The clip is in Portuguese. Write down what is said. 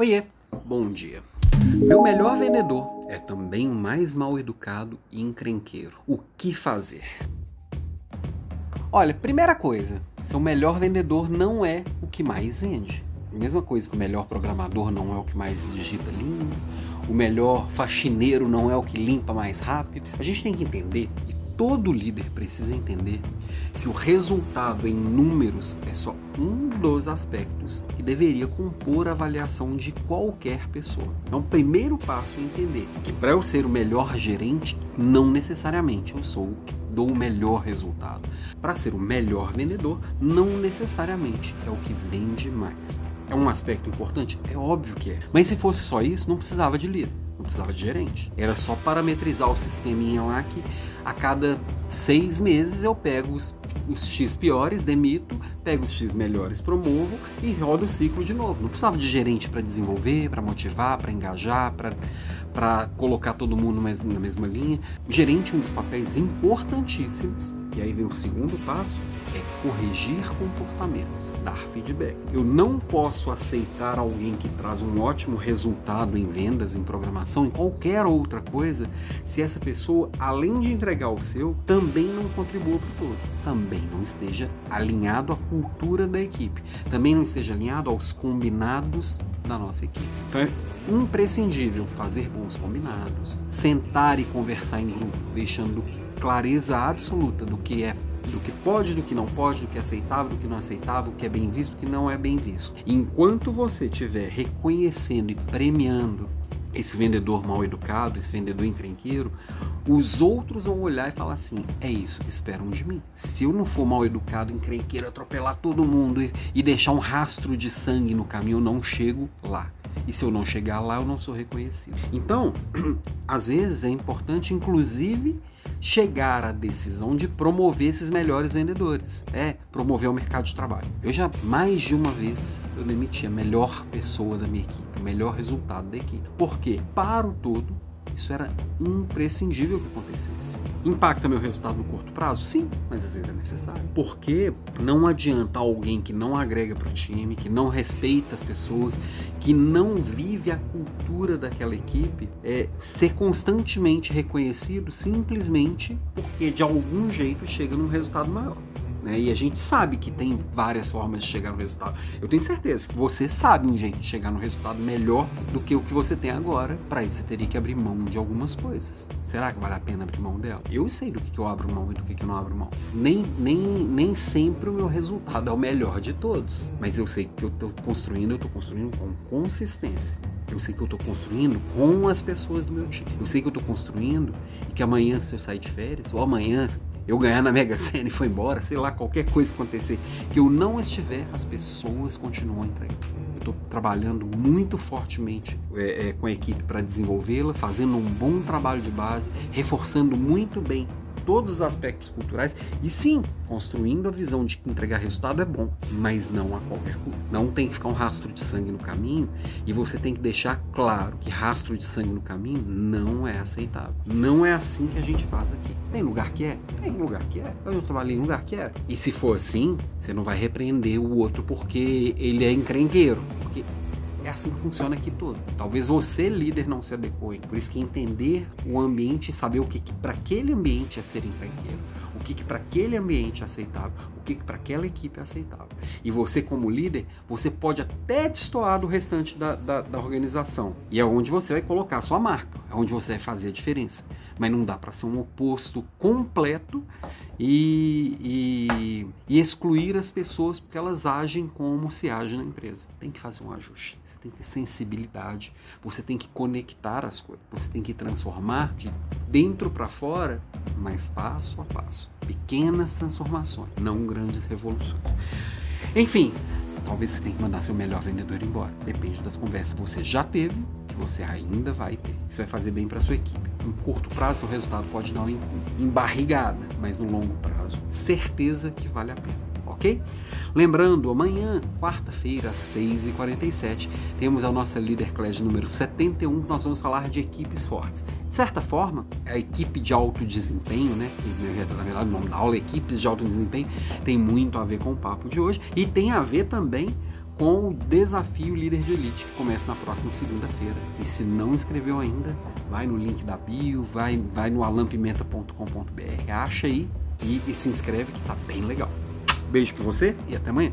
Oiê, bom dia. Meu melhor vendedor é também o mais mal educado e encrenqueiro. O que fazer? Olha, primeira coisa, seu melhor vendedor não é o que mais vende. Mesma coisa que o melhor programador não é o que mais digita linhas, o melhor faxineiro não é o que limpa mais rápido. A gente tem que entender, e todo líder precisa entender, que o resultado em números é só um dos aspectos que deveria compor a avaliação de qualquer pessoa. Então, o primeiro passo é entender que para eu ser o melhor gerente, não necessariamente eu sou o que dou o melhor resultado. Para ser o melhor vendedor, não necessariamente é o que vende mais. É um aspecto importante? É óbvio que é. Mas se fosse só isso, não precisava de líder não precisava de gerente. Era só parametrizar o sisteminha lá que a cada seis meses eu pego os os X piores, demito, pego os X melhores, promovo e rodo o ciclo de novo. Não precisava de gerente para desenvolver, para motivar, para engajar, para colocar todo mundo na mesma linha. Gerente, um dos papéis importantíssimos, e aí vem o segundo passo, é corrigir comportamentos, dar feedback. Eu não posso aceitar alguém que traz um ótimo resultado em vendas, em programação, em qualquer outra coisa, se essa pessoa, além de entregar o seu, também não contribua para o todo, também não esteja alinhado à cultura da equipe, também não esteja alinhado aos combinados da nossa equipe. Então é imprescindível fazer bons combinados, sentar e conversar em grupo, deixando clareza absoluta do que é do que pode, do que não pode, do que é aceitável, do que não é aceitável, do que é bem visto, do que não é bem visto. Enquanto você estiver reconhecendo e premiando esse vendedor mal educado, esse vendedor encrenqueiro, os outros vão olhar e falar assim: é isso que esperam de mim. Se eu não for mal educado, encrenqueiro, atropelar todo mundo e, e deixar um rastro de sangue no caminho, eu não chego lá. E se eu não chegar lá, eu não sou reconhecido. Então, às vezes é importante, inclusive, chegar à decisão de promover esses melhores vendedores. É, promover o mercado de trabalho. Eu já mais de uma vez eu demiti a melhor pessoa da minha equipe, o melhor resultado da equipe. Porque para o todo isso era imprescindível que acontecesse. Impacta meu resultado no curto prazo? Sim, mas às vezes é necessário. Porque não adianta alguém que não agrega para o time, que não respeita as pessoas, que não vive a cultura daquela equipe, é, ser constantemente reconhecido simplesmente porque de algum jeito chega num resultado maior. Né? E a gente sabe que tem várias formas de chegar no resultado. Eu tenho certeza que você sabe um jeito de chegar no resultado melhor do que o que você tem agora. Para isso, você teria que abrir mão de algumas coisas. Será que vale a pena abrir mão dela? Eu sei do que, que eu abro mão e do que, que eu não abro mão. Nem, nem, nem sempre o meu resultado é o melhor de todos. Mas eu sei que eu estou construindo, eu estou construindo com consistência. Eu sei que eu estou construindo com as pessoas do meu time. Eu sei que eu estou construindo e que amanhã, se eu sair de férias, ou amanhã, eu ganhar na Mega Sena e foi embora, sei lá, qualquer coisa acontecer, que eu não estiver, as pessoas continuam entregando. Eu estou trabalhando muito fortemente é, é, com a equipe para desenvolvê-la, fazendo um bom trabalho de base, reforçando muito bem todos os aspectos culturais e sim, construindo a visão de que entregar resultado é bom, mas não a qualquer custo. Não tem que ficar um rastro de sangue no caminho e você tem que deixar claro que rastro de sangue no caminho não é aceitável. Não é assim que a gente faz aqui. Tem lugar que é? Tem lugar que é. Eu trabalhei em lugar que é. E se for assim, você não vai repreender o outro porque ele é encrenqueiro. Porque é assim que funciona aqui todo. Talvez você, líder, não se adeque. Por isso que entender o ambiente e saber o que, que para aquele ambiente é ser empreiteiro, o que, que para aquele ambiente é aceitável, o que, que para aquela equipe é aceitável. E você, como líder, você pode até destoar do restante da, da, da organização. E é onde você vai colocar a sua marca, é onde você vai fazer a diferença. Mas não dá para ser um oposto completo e, e, e, excluir as pessoas porque elas agem como se age na empresa. Tem que fazer um ajuste, você tem que ter sensibilidade, você tem que conectar as coisas, você tem que transformar de dentro para fora, mas passo a passo. Pequenas transformações, não grandes revoluções. Enfim, talvez você tenha que mandar seu melhor vendedor embora. Depende das conversas que você já teve, que você ainda vai ter. Isso vai fazer bem para sua equipe. Em curto prazo, o resultado pode dar uma embarrigada, mas no longo prazo, certeza que vale a pena ok? Lembrando, amanhã, quarta-feira, às 6h47, temos a nossa Leader Class número 71, que nós vamos falar de equipes fortes. De certa forma, a equipe de alto desempenho, né, que na verdade o nome da aula é equipes de alto desempenho, tem muito a ver com o papo de hoje e tem a ver também com o desafio Líder de Elite, que começa na próxima segunda-feira. E se não inscreveu ainda, vai no link da bio, vai, vai no alampimenta.com.br, acha aí e, e se inscreve que tá bem legal. Beijo pra você e até amanhã.